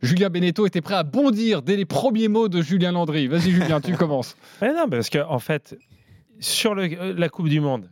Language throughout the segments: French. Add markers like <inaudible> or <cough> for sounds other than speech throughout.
Julien Beneteau était prêt à bondir dès les premiers mots de Julien Landry. Vas-y Julien, tu <laughs> commences. Mais non, parce qu'en en fait, sur le, la Coupe du Monde,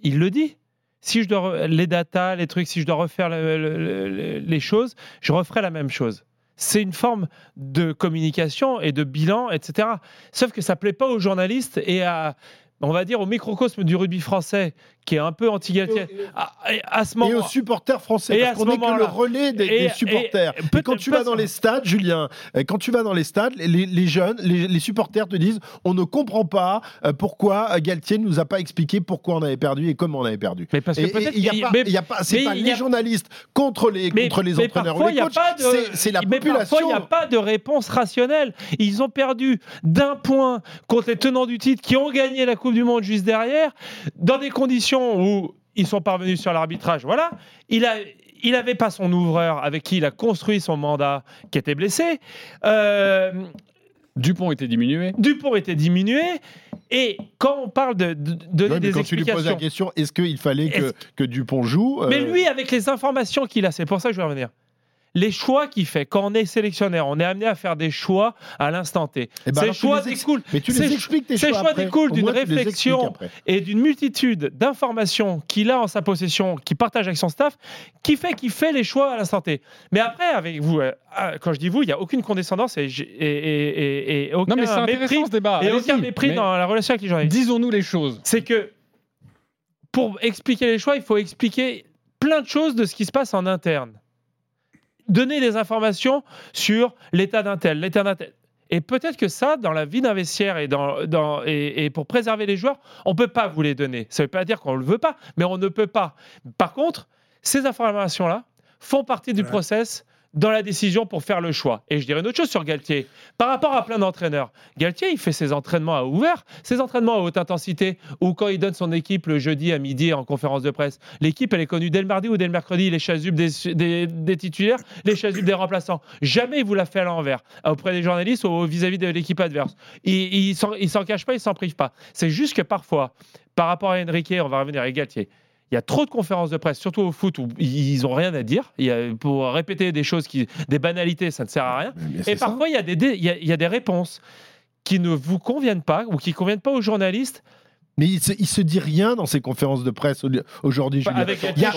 il le dit. Si je dois les datas, les trucs, si je dois refaire le, le, les choses, je referai la même chose. C'est une forme de communication et de bilan, etc. Sauf que ça plaît pas aux journalistes et à, on va dire, au microcosme du rugby français, qui est un peu anti-galtier. À, ce moment, et aux supporters français, et parce qu'on n'est que le relais des, des supporters. Et, quand tu vas dans les stades, Julien, quand tu vas dans les stades, les, les jeunes, les, les, supporters te disent on ne comprend pas euh, pourquoi Galtier ne nous a pas expliqué pourquoi on avait perdu et comment on avait perdu. Mais parce que peut-être il y a pas, a pas, c'est pas les journalistes contre les contre les entraîneurs ou les coachs, c'est la population. il n'y a pas de réponse rationnelle. Ils ont perdu d'un point contre les tenants du titre qui ont gagné la Coupe du Monde juste derrière, dans des conditions où ils sont parvenus sur l'arbitrage, voilà, il a, il n'avait pas son ouvreur avec qui il a construit son mandat qui était blessé. Euh, Dupont était diminué. Dupont était diminué. Et quand on parle de, donner des quand explications. tu lui poses la question, est-ce qu'il fallait que, que, Dupont joue euh, Mais lui, avec les informations qu'il a, c'est pour ça que je vais revenir les choix qu'il fait, quand on est sélectionnaire, on est amené à faire des choix à l'instant T. Ben ces choix découlent, mais tu les expliques tes ces choix, découlent d'une réflexion et d'une multitude d'informations qu'il a en sa possession, qu'il partage avec son staff, qui fait qu'il fait les choix à l'instant T. Mais après, avec vous, euh, ah, quand je dis vous, il n'y a aucune condescendance et, et, et, aucun non, mais mépris, ce débat. et aucun mépris dans la relation avec les journalistes. Disons-nous les choses. C'est que pour expliquer les choix, il faut expliquer plein de choses de ce qui se passe en interne donner des informations sur l'état d'un tel, l'état d'un tel. Et peut-être que ça, dans la vie d'un vestiaire et, dans, dans, et, pour préserver les joueurs, on ne peut pas vous les donner. Ça ne veut pas dire qu'on ne le veut pas, mais on ne peut pas. Par contre, ces informations-là font partie du process dans la décision pour faire le choix. Et je dirais une autre chose sur Galtier. Par rapport à plein d'entraîneurs, Galtier, il fait ses entraînements à ouvert, ses entraînements à haute intensité, ou quand il donne son équipe le jeudi à midi en conférence de presse. L'équipe, elle est connue dès le mardi ou dès le mercredi, les chasubes des, titulaires, les chasubes des remplaçants. Jamais il vous l'a fait à l'envers, auprès des journalistes ou vis-à-vis de l'équipe adverse. Il, il s'en cache pas, il s'en prive pas. C'est juste que parfois, par rapport à Enrique, on va revenir à Galtier, il y a trop de conférences de presse, surtout au foot, où ils n'ont rien à dire. Il y a, pour répéter des choses, qui, des banalités, ça ne sert à rien. Et parfois, il y, a des, il, y a, des réponses qui ne vous conviennent pas ou qui ne conviennent pas aux journalistes. Mais il se, se dit rien dans ces conférences de presse aujourd'hui, Julien. il n'y a,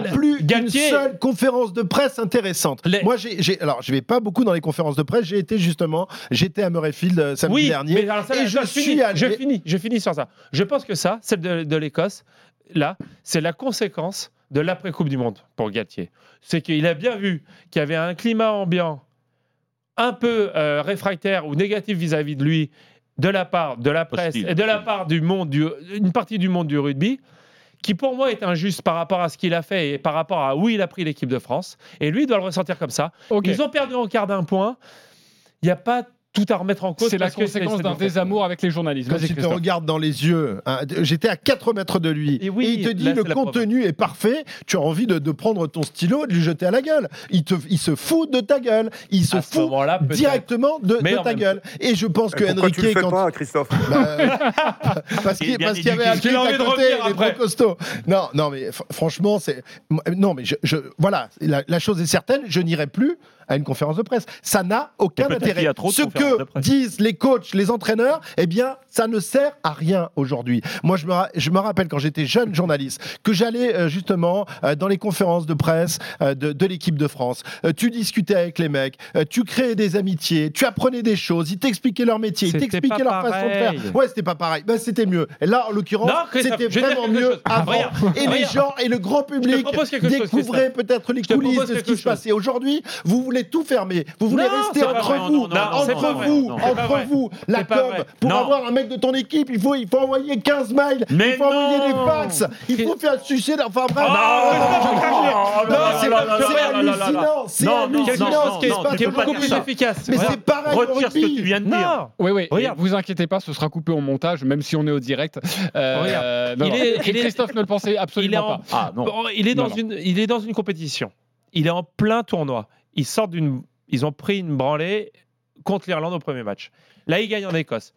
plus une seule conférence de presse intéressante. Moi, j'ai, alors, je vais pas beaucoup dans les conférences de presse. J'ai été justement, j'étais à Murrayfield euh, samedi dernier. et je, je, finis, je, finis, je finis sur ça. Je pense que ça, celle de, de l'Écosse, là, c'est la conséquence de l'après-Coupe du Monde pour Galtier. C'est qu'il a bien vu qu'il y avait un climat ambiant un peu euh, réfractaire ou négatif vis-à-vis de lui de la part de la presse et de la part du monde, du, une partie du monde du rugby, qui pour moi est injuste par rapport à ce qu'il a fait et par rapport à où il a pris l'équipe de France. Et lui doit le ressentir comme ça. Ils ont perdu en quart d'un point. Il n'y a pas tout à remettre en cause. C'est la conséquence d'un désamour avec les journalistes. Quand il te regarde dans les yeux, hein, j'étais à 4 mètres de lui, et, il te dit le contenu est parfait, tu as envie de, prendre ton stylo et de lui jeter à la gueule. Il, te, il se fout de ta gueule. Il se fout directement de, ta gueule. Et je pense que Enrique. Tu le fais quand... pas, Christophe bah, <laughs> <laughs> Parce qu'il y avait un truc à côté, les trop costauds. Non, non, mais franchement, c'est. Non, mais je, je... voilà, la, la chose est certaine, je n'irai plus à une conférence de presse. Ça n'a aucun intérêt. Ce que disent les coachs, les entraîneurs, eh bien, ça ne sert à rien aujourd'hui. Moi, je me, je me rappelle quand j'étais jeune journaliste que j'allais euh, justement euh, dans les conférences de presse euh, de, de l'équipe de France. tu discutais avec les mecs, tu créais des amitiés, tu apprenais des choses, ils t'expliquaient leur métier, ils t'expliquaient leur façon de faire. Ouais, c'était pas pareil. Ben, c'était mieux. Et là, en l'occurrence, c'était vraiment mieux avant. et les gens et le grand public découvraient peut-être les coulisses de ce qui se passait. Aujourd'hui, vous voulez tout fermer. Vous voulez rester entre vous, entre vous, entre vous, la com. Pour avoir un mec de ton équipe, il faut, il faut envoyer 15 mails, il faut envoyer des fax, il faut faire sucer. Enfin bref. Non, c'est hallucinant. C'est hallucinant ce qui se passe. C'est beaucoup plus efficace. Mais c'est pareil. Retire ce que tu viens de dire. Oui, oui. Vous inquiétez pas, ce sera coupé au montage, même si on est au direct. Christophe ne le pensait absolument pas. Il est dans une compétition. Il est en plein tournoi ils sortent d'une, ils ont pris une branlée contre l'Irlande au premier match. Là, ils gagnent en Écosse.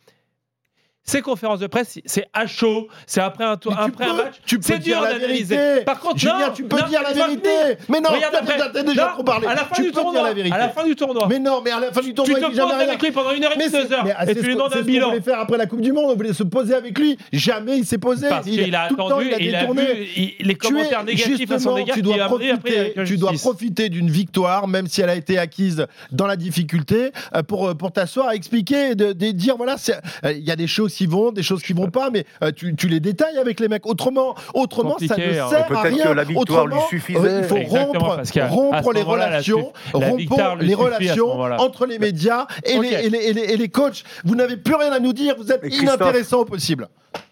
Ces conférences de presse, c'est à chaud, c'est après un, tour, après un match. Tu peux dire la vérité. Par contre, Julien, tu peux dire la vérité. Mais non, Regarde tu as déjà trop parlé. À la fin tu du peux tournoi, dire la vérité. à la fin du tournoi. Mais non, mais à la fin du tournoi, tu te il poses avec lui pendant une heure et deux heures, et c'est tu lui demandes un bilan. voulait faire après la Coupe du Monde. On voulait se poser avec lui. Jamais il s'est posé. Parce qu'il a attendu, il a vu les Tu es- commentaires négatifs à son égard tu dois après profiter, tu dois d'une victoire, même si elle a été acquise dans la difficulté, euh, pour, euh, pour t'asseoir, expliquer, dire voilà, euh, il y a des choses qui vont, des choses qui vont pas, mais euh, tu, tu les détails avec les mecs. Autrement, autrement ça ne hein. sert à Peut-être rien. que la victoire lui Autrement, suffisait. euh, il faut Exactement, rompre, à les relations, rompre lui les à relations entre les médias et, les, et, les, et, les, et les coachs. Vous n'avez plus rien à nous dire, vous êtes inintéressant au possible.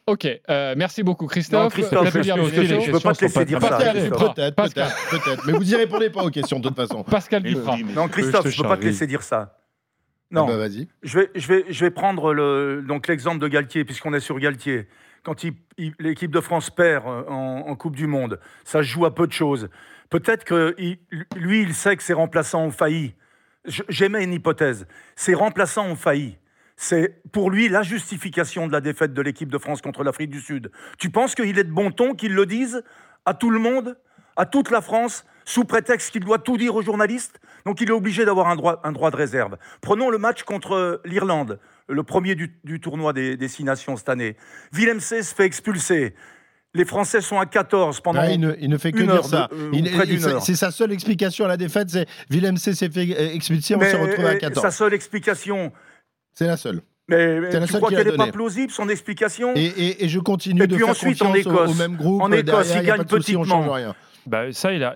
Ok, euh, merci beaucoup Christophe. Non, Christophe, je peux pas te laisser dire ça. Peut-être, peut-être, peut-être. Mais vous y répondez pas aux questions de toute façon. Pascal Duprat. Non, Christophe, je je peux pas te laisser dire ça. Ah Non, bah, vas-y. je vais, je vais, je vais prendre le, donc l'exemple de Galtier, puisqu'on est sur Galtier. Quand l'équipe de France perd euh, en, en Coupe du Monde, ça joue à peu de choses. Peut-être que il- lui, il sait que ses remplaçants ont failli. J'émets une hypothèse. Ses remplaçants ont failli. C'est pour lui la justification de la défaite de l'équipe de France contre l'Afrique du Sud. Tu penses qu'il est de bon ton qu'il le dise à tout le monde, à toute la France, sous prétexte qu'il doit tout dire aux journalistes Donc il est obligé d'avoir un droit, un droit de réserve. Prenons le match contre l'Irlande, le premier du, du tournoi des, des Six Nations cette année. Willem C se fait expulser. Les Français sont à 14 pendant. Ah, il, ne, il ne fait que une dire heure ça. euh, c'est- sa seule explication à la défaite, c'est Willem C s'est fait euh, expulser, on s'est retrouvé à euh, 14. Sa seule explication. C'est la seule. Mais, mais tu crois qu'elle n'est pas plausible, son explication? Et, et- et je continue Et de puis faire ensuite, en confiance au- Écosse. au, même groupe. En Écosse, derrière, il gagne petitement. Bah, ça, il a.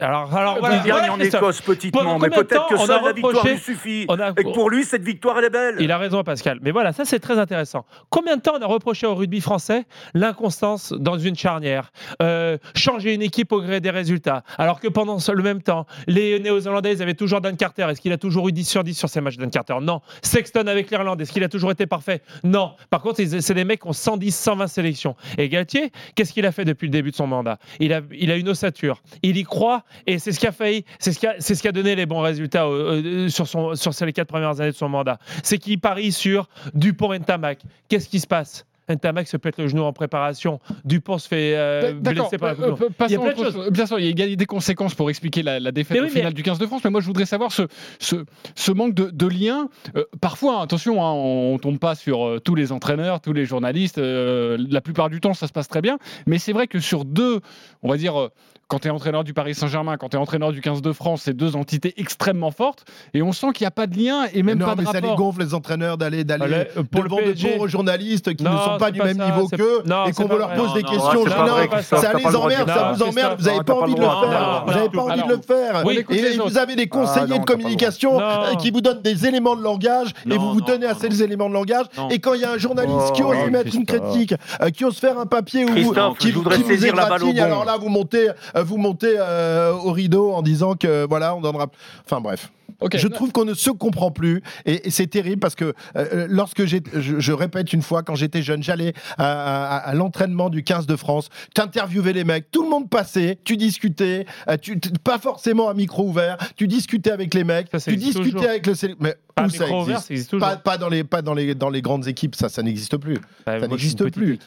Alors, alors Il voilà, gagne voilà, en. Écosse petitement, mais peut-être que temps on a seule la victoire lui suffit. on a- Et pour lui, cette victoire, elle est belle. Il a raison, Pascal. Mais voilà, ça, c'est très intéressant. Combien de temps on a reproché au rugby français l'inconstance dans une charnière Euh, Changer une équipe au gré des résultats. Alors que pendant le même temps, les Néo-Zélandais, ils avaient toujours Dan Carter. Est-ce qu'il a toujours eu 10 sur 10 sur ces matchs, Dan Carter? Non. Sexton avec l'Irlande, est-ce qu'il a toujours été parfait? Non. Par contre, c'est des mecs qui ont 110, 120 sélections. Et Galtier, qu'est-ce qu'il a fait depuis le début de son mandat? Il a, il a une Il y croit et c'est ce qui a failli, c'est ce qui a, donné les bons résultats euh, euh, sur, les quatre premières années de son mandat. C'est qu'il parie sur Dupont et Ntamak. Qu'est-ce qui se passe? Ntamak se pète le genou en préparation. Dupont se fait euh, D'accord, blesser par la euh, Coupe euh, passons Il y a plein de choses. chose. Bien sûr, il y a des conséquences pour expliquer la, la défaite oui, au final mais- du 15 de France, mais moi je voudrais savoir ce, ce, ce manque de, de lien. Euh, parfois, attention, hein, on, on tombe pas sur euh, tous les entraîneurs, tous les journalistes. euh, la plupart du temps, ça se passe très bien. Mais c'est vrai que sur deux, on va dire, euh, quand tu es entraîneur du Paris Saint-Germain, quand tu es entraîneur du 15 de France, c'est deux entités extrêmement fortes. Et on sent qu'il n'y a pas de lien et même non, pas de mais ça les gonfle, les entraîneurs, d'aller d'aller euh, pour le de PSG. pauvres journalistes qui Non, ne sont pas du pas même ça, niveau qu'eux et qu'on leur vrai. pose Non, des non, questions. Christophe, ça les de emmerde, ça vous emmerde, vous n'avez pas envie de le faire. Vous n'avez pas envie de le faire. Et- vous avez des conseillers non, de communication euh, qui vous donnent des éléments de langage et vous vous tenez à ces éléments de langage. Et quand il y a un journaliste qui Oh, ose mettre une critique, euh, qui ose faire un papier Christophe, qui vous saisir la balle alors là vous montez, vous montez euh, au rideau en disant que voilà on donnera. Enfin bref. Je trouve qu'on ne se comprend plus et, et c'est terrible parce que euh, lorsque j'ai, je, je répète une fois, quand j'étais jeune, j'allais à, à- à l'entraînement du 15 de France, t'interviewais les mecs, tout le monde passait, tu discutais, euh, tu, pas forcément à micro ouvert, tu discutais avec les mecs, Ça, tu discutais toujours. avec le mais Pas où à ça micro ouvert, existe ça existe toujours. pas, pas dans les pas dans les dans les grandes équipes, ça ça n'existe plus. Bah, ça je n'existe plus.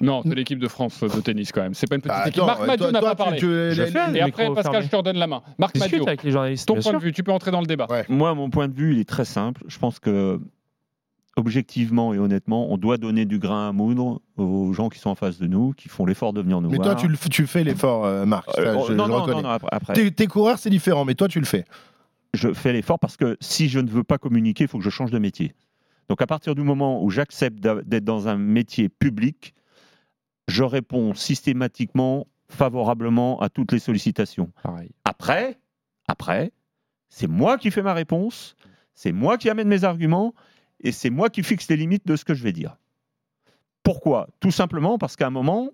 Non, c'est l'équipe de France de tennis quand même. C'est pas une petite Bah, équipe. attends, Marc Madiot n'a pas tu- parlé. tu- Je les- fais, les- Et après, Pascal, fermé. je te redonne la main. Marc Madiot, avec les journalistes. ton point sûr. de vue, tu peux entrer dans le débat. Ouais. Moi, mon point de vue, il est très simple. Je pense que, objectivement et honnêtement, on doit donner du grain à moudre aux gens qui sont en face de nous, qui font l'effort de venir nous Mais voir. toi tu tu fais l'effort, euh, Marc. Euh, ça, oh, je, non, je non, reconnais. non, après, tes coureurs c'est différent, mais toi tu le fais. Je fais l'effort parce que si je ne veux pas communiquer, il faut que je change de métier. Donc à partir du moment où j'accepte d'être dans un métier public, je réponds systématiquement favorablement à toutes les sollicitations. Pareil. Après, après, c'est moi qui fais ma réponse, c'est moi qui amène mes arguments et c'est moi qui fixe les limites de ce que je vais dire. Pourquoi? Tout simplement parce qu'à un moment,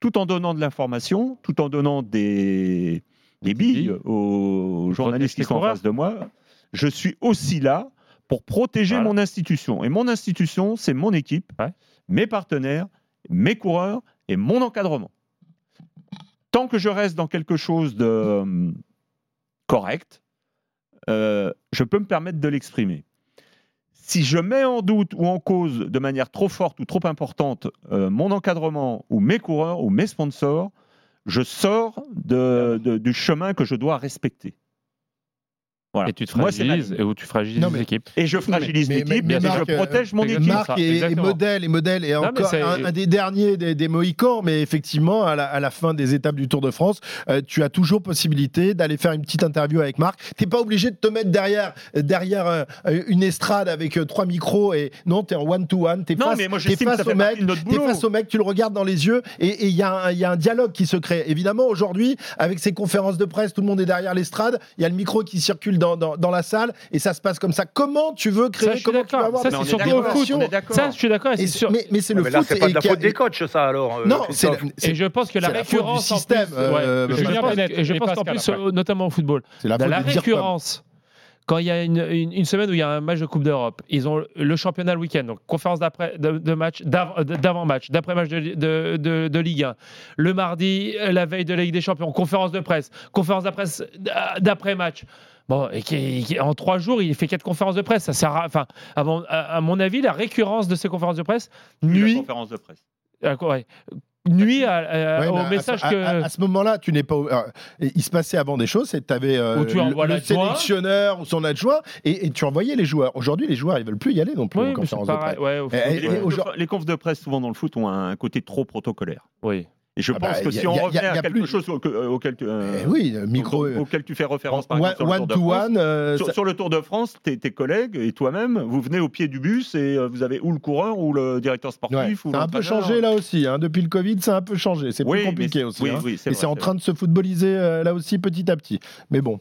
tout en donnant de l'information, tout en donnant des, des billes aux journalistes qui sont en face de moi, je suis aussi là pour protéger Voilà. mon institution. Et mon institution, c'est mon équipe, Ouais. mes partenaires, mes coureurs et mon encadrement. Tant que je reste dans quelque chose de euh, correct, euh, je peux me permettre de l'exprimer. si je mets en doute ou en cause de manière trop forte ou trop importante euh, mon encadrement ou mes coureurs ou mes sponsors, je sors de, du chemin que je dois respecter. Voilà. Et tu te fragilises, et où tu fragilises non, l'équipe. Et je fragilise l'équipe, et je protège mon équipe. Marc est, modèle, et modèle, et encore un, des derniers des, des, Mohicans, mais effectivement, à la, à la, fin des étapes du Tour de France, euh, tu as toujours possibilité d'aller faire une petite interview avec Marc. T'es pas obligé de te mettre derrière, derrière euh, une estrade avec euh, trois micros, et non, t'es en one-to-one, t'es face, es face au mec, t'es face au mec, tu le regardes dans les yeux, et il y, y, a un dialogue qui se crée. Évidemment, aujourd'hui, avec ces conférences de presse, tout le monde est derrière l'estrade, il y a le micro qui circule dans, dans, la salle et ça se passe comme ça. Comment tu veux créer ça, Comment tu avoir ça, c'est surtout au foot. Ça, je suis d'accord. Mais, mais c'est le mais foot. c'est pas de la faute des coachs, ça alors. Euh, non, c'est et je pense que la récurrence du système. Euh, et je pense qu'en plus, notamment au football, la récurrence quand il y a une, une, semaine où il y a un match de Coupe d'Europe, ils ont le championnat le week-end, donc conférence d'après de, de, match, d'avant-match, d'après-match de, de, de, Ligue 1. Le mardi, la veille de la Ligue des Champions, conférence de presse, conférence de presse d'après-match. Bon, et qui, en trois jours, il fait quatre conférences de presse. Ça sert à, enfin, à mon, à, mon, avis, la récurrence de ces conférences de presse nuit. conférence de presse. Euh, ouais, nuit à, au message à, que. À, ce moment-là, tu n'es pas. il se passait avant des choses, c'est tu avais euh, le, le sélectionneur ou son adjoint et, et, tu envoyais les joueurs. Aujourd'hui, les joueurs, ils veulent plus y aller non plus oui, aux conférences de presse. Ouais, et, les confs de presse, souvent dans le foot, ont un côté trop protocolaire. Oui. Et je ah pense bah, que si on revient à quelque chose auquel, tu, euh, eh oui, micro, auquel tu fais référence par one, exemple, sur, one to one, euh, sur, sur, le Tour de France, tes, tes collègues et toi-même, vous venez au pied du bus et euh, vous avez ou le coureur ou le directeur sportif. Ouais, ça a un peu changé là aussi. Hein. Depuis le Covid, ça a un peu changé. C'est oui, plus compliqué aussi. Oui, hein. et c'est en train de se footballiser là aussi petit à petit. Mais bon,